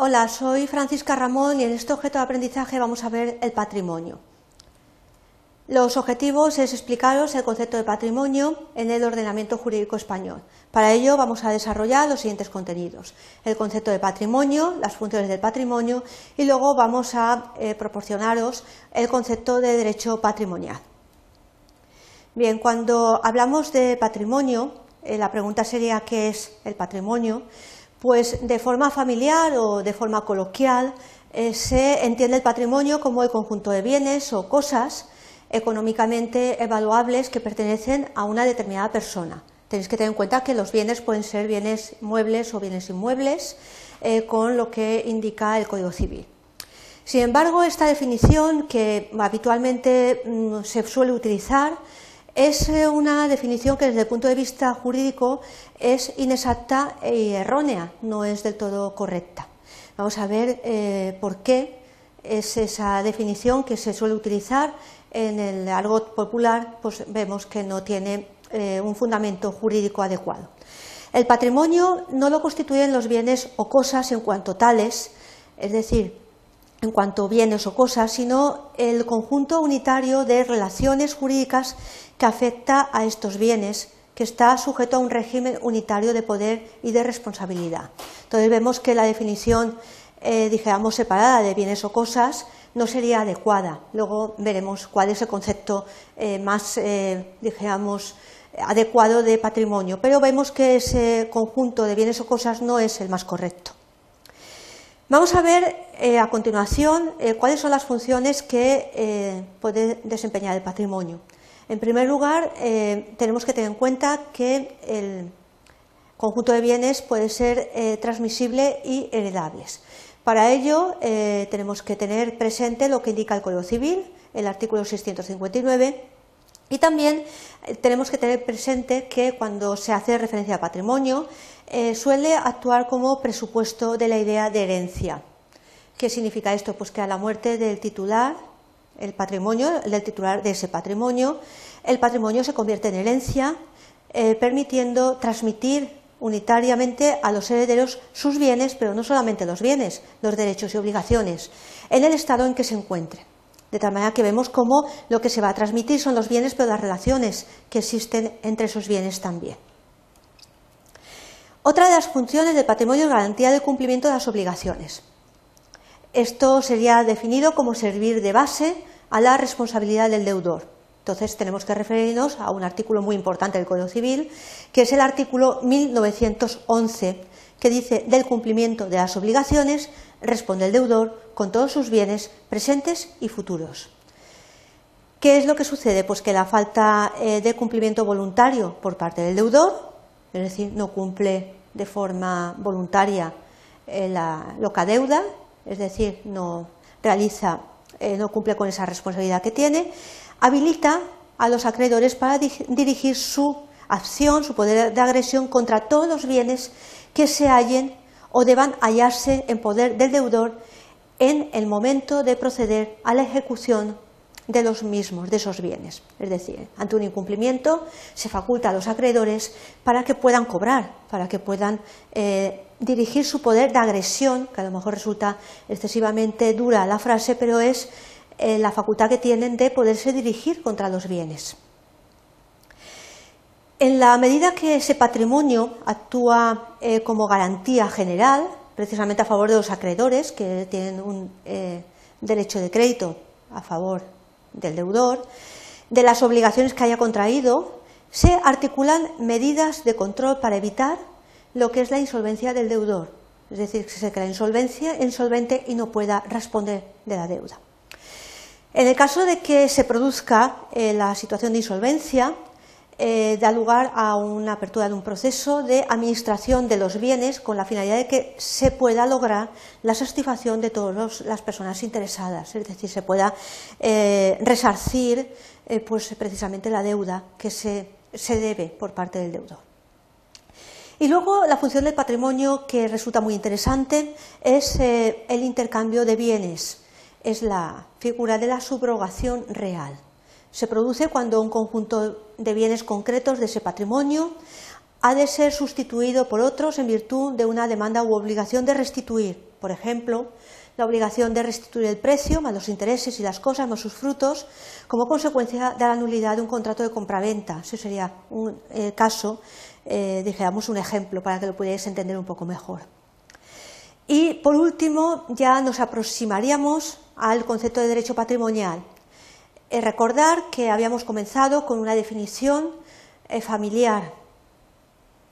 Hola, soy Francisca Ramón y en este objeto de aprendizaje vamos a ver el patrimonio. Los objetivos es explicaros el concepto de patrimonio en el ordenamiento jurídico español. Para ello vamos a desarrollar los siguientes contenidos. El concepto de patrimonio, las funciones del patrimonio y luego vamos a eh, proporcionaros el concepto de derecho patrimonial. Bien, cuando hablamos de patrimonio, eh, la pregunta sería ¿qué es el patrimonio? Pues de forma familiar o de forma coloquial eh, se entiende el patrimonio como el conjunto de bienes o cosas económicamente evaluables que pertenecen a una determinada persona. Tenéis que tener en cuenta que los bienes pueden ser bienes muebles o bienes inmuebles, eh, con lo que indica el Código Civil. Sin embargo, esta definición que habitualmente mm, se suele utilizar es eh, una definición que desde el punto de vista jurídico es inexacta y errónea, no es del todo correcta. Vamos a ver eh, por qué es esa definición que se suele utilizar en el argot popular, pues vemos que no tiene eh, un fundamento jurídico adecuado. El patrimonio no lo constituyen los bienes o cosas en cuanto tales, es decir, en cuanto bienes o cosas, sino el conjunto unitario de relaciones jurídicas que afecta a estos bienes, que está sujeto a un régimen unitario de poder y de responsabilidad. Entonces vemos que la definición, eh, dijéramos, separada de bienes o cosas no sería adecuada. Luego veremos cuál es el concepto eh, más, eh, digamos, adecuado de patrimonio, pero vemos que ese conjunto de bienes o cosas no es el más correcto. Vamos a ver eh, a continuación cuáles son las funciones que puede desempeñar el patrimonio. En primer lugar, tenemos que tener en cuenta que el conjunto de bienes puede ser transmisible y heredables. Para ello eh, tenemos que tener presente lo que indica el Código Civil, el artículo 659, y también eh, tenemos que tener presente que cuando se hace referencia a patrimonio eh, suele actuar como presupuesto de la idea de herencia. ¿Qué significa esto? Pues que a la muerte del titular, el patrimonio, del titular de ese patrimonio, el patrimonio se convierte en herencia, permitiendo transmitir unitariamente a los herederos sus bienes, pero no solamente los bienes, los derechos y obligaciones, en el estado en que se encuentre. De tal manera que vemos cómo lo que se va a transmitir son los bienes, pero las relaciones que existen entre esos bienes también. Otra de las funciones del patrimonio es garantía del cumplimiento de las obligaciones. Esto sería definido como servir de base a la responsabilidad del deudor. Entonces tenemos que referirnos a un artículo muy importante del Código Civil, que es el artículo 1911, que dice del cumplimiento de las obligaciones responde el deudor con todos sus bienes presentes y futuros. ¿Qué es lo que sucede? Pues que la falta eh, de cumplimiento voluntario por parte del deudor, es decir, no cumple de forma voluntaria eh, lo que adeuda, es decir, no realiza, eh, no cumple con esa responsabilidad que tiene, habilita a los acreedores para dirigir su acción, su poder de agresión contra todos los bienes que se hallen o deban hallarse en poder del deudor en el momento de proceder a la ejecución de los mismos, de esos bienes. Es decir, ante un incumplimiento se faculta a los acreedores para que puedan cobrar, para que puedan eh, dirigir su poder de agresión, que a lo mejor resulta excesivamente dura la frase, pero es eh, la facultad que tienen de poderse dirigir contra los bienes. En la medida que ese patrimonio actúa eh, como garantía general, precisamente a favor de los acreedores que tienen un eh, derecho de crédito a favor del deudor, de las obligaciones que haya contraído, se articulan medidas de control para evitar lo que es la insolvencia del deudor, es decir, que se crea insolvente y no pueda responder de la deuda. En el caso de que se produzca eh, la situación de insolvencia, eh, da lugar a una apertura de un proceso de administración de los bienes con la finalidad de que se pueda lograr la satisfacción de todas las personas interesadas, es decir, se pueda eh, resarcir pues, precisamente la deuda que se, se debe por parte del deudor. Y luego la función del patrimonio que resulta muy interesante es el intercambio de bienes es la figura de la subrogación real. Se produce cuando un conjunto de bienes concretos de ese patrimonio ha de ser sustituido por otros en virtud de una demanda u obligación de restituir. Por ejemplo, la obligación de restituir el precio, más los intereses y las cosas, más sus frutos, como consecuencia de la nulidad de un contrato de compraventa. Ese sería un caso, eh, dijéramos, un ejemplo para que lo pudierais entender un poco mejor. Y por último, ya nos aproximaríamos al concepto de derecho patrimonial. Eh, recordar que habíamos comenzado con una definición eh, familiar,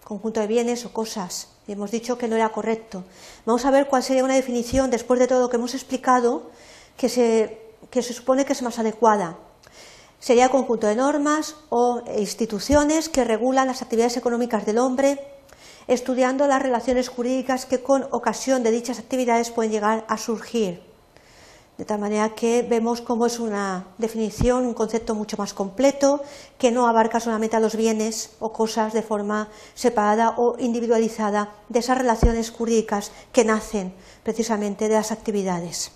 conjunto de bienes o cosas, y hemos dicho que no era correcto. Vamos a ver cuál sería una definición, después de todo lo que hemos explicado, que se, que se supone que es más adecuada. Sería conjunto de normas o instituciones que regulan las actividades económicas del hombre, estudiando las relaciones jurídicas que con ocasión de dichas actividades pueden llegar a surgir. De tal manera que vemos cómo es una definición, un concepto mucho más completo, que no abarca solamente a los bienes o cosas de forma separada o individualizada de esas relaciones jurídicas que nacen precisamente de las actividades.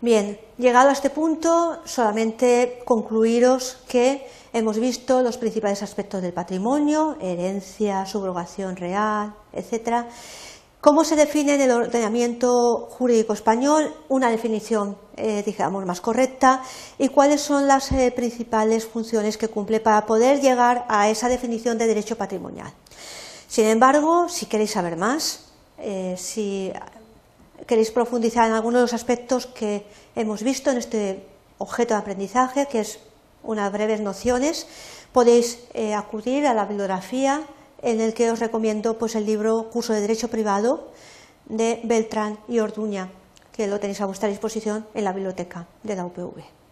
Bien, llegado a este punto, solamente concluiros que hemos visto los principales aspectos del patrimonio, herencia, subrogación real, etcétera ¿Cómo se define en el ordenamiento jurídico español una definición, eh, digamos, más correcta? ¿Y cuáles son las eh, principales funciones que cumple para poder llegar a esa definición de derecho patrimonial? Sin embargo, si queréis saber más, eh, si queréis profundizar en algunos de los aspectos que hemos visto en este objeto de aprendizaje, que es unas breves nociones, podéis acudir a la bibliografía en el que os recomiendo pues, el libro Curso de Derecho Privado de Beltrán y Orduña, que lo tenéis a vuestra disposición en la biblioteca de la UPV.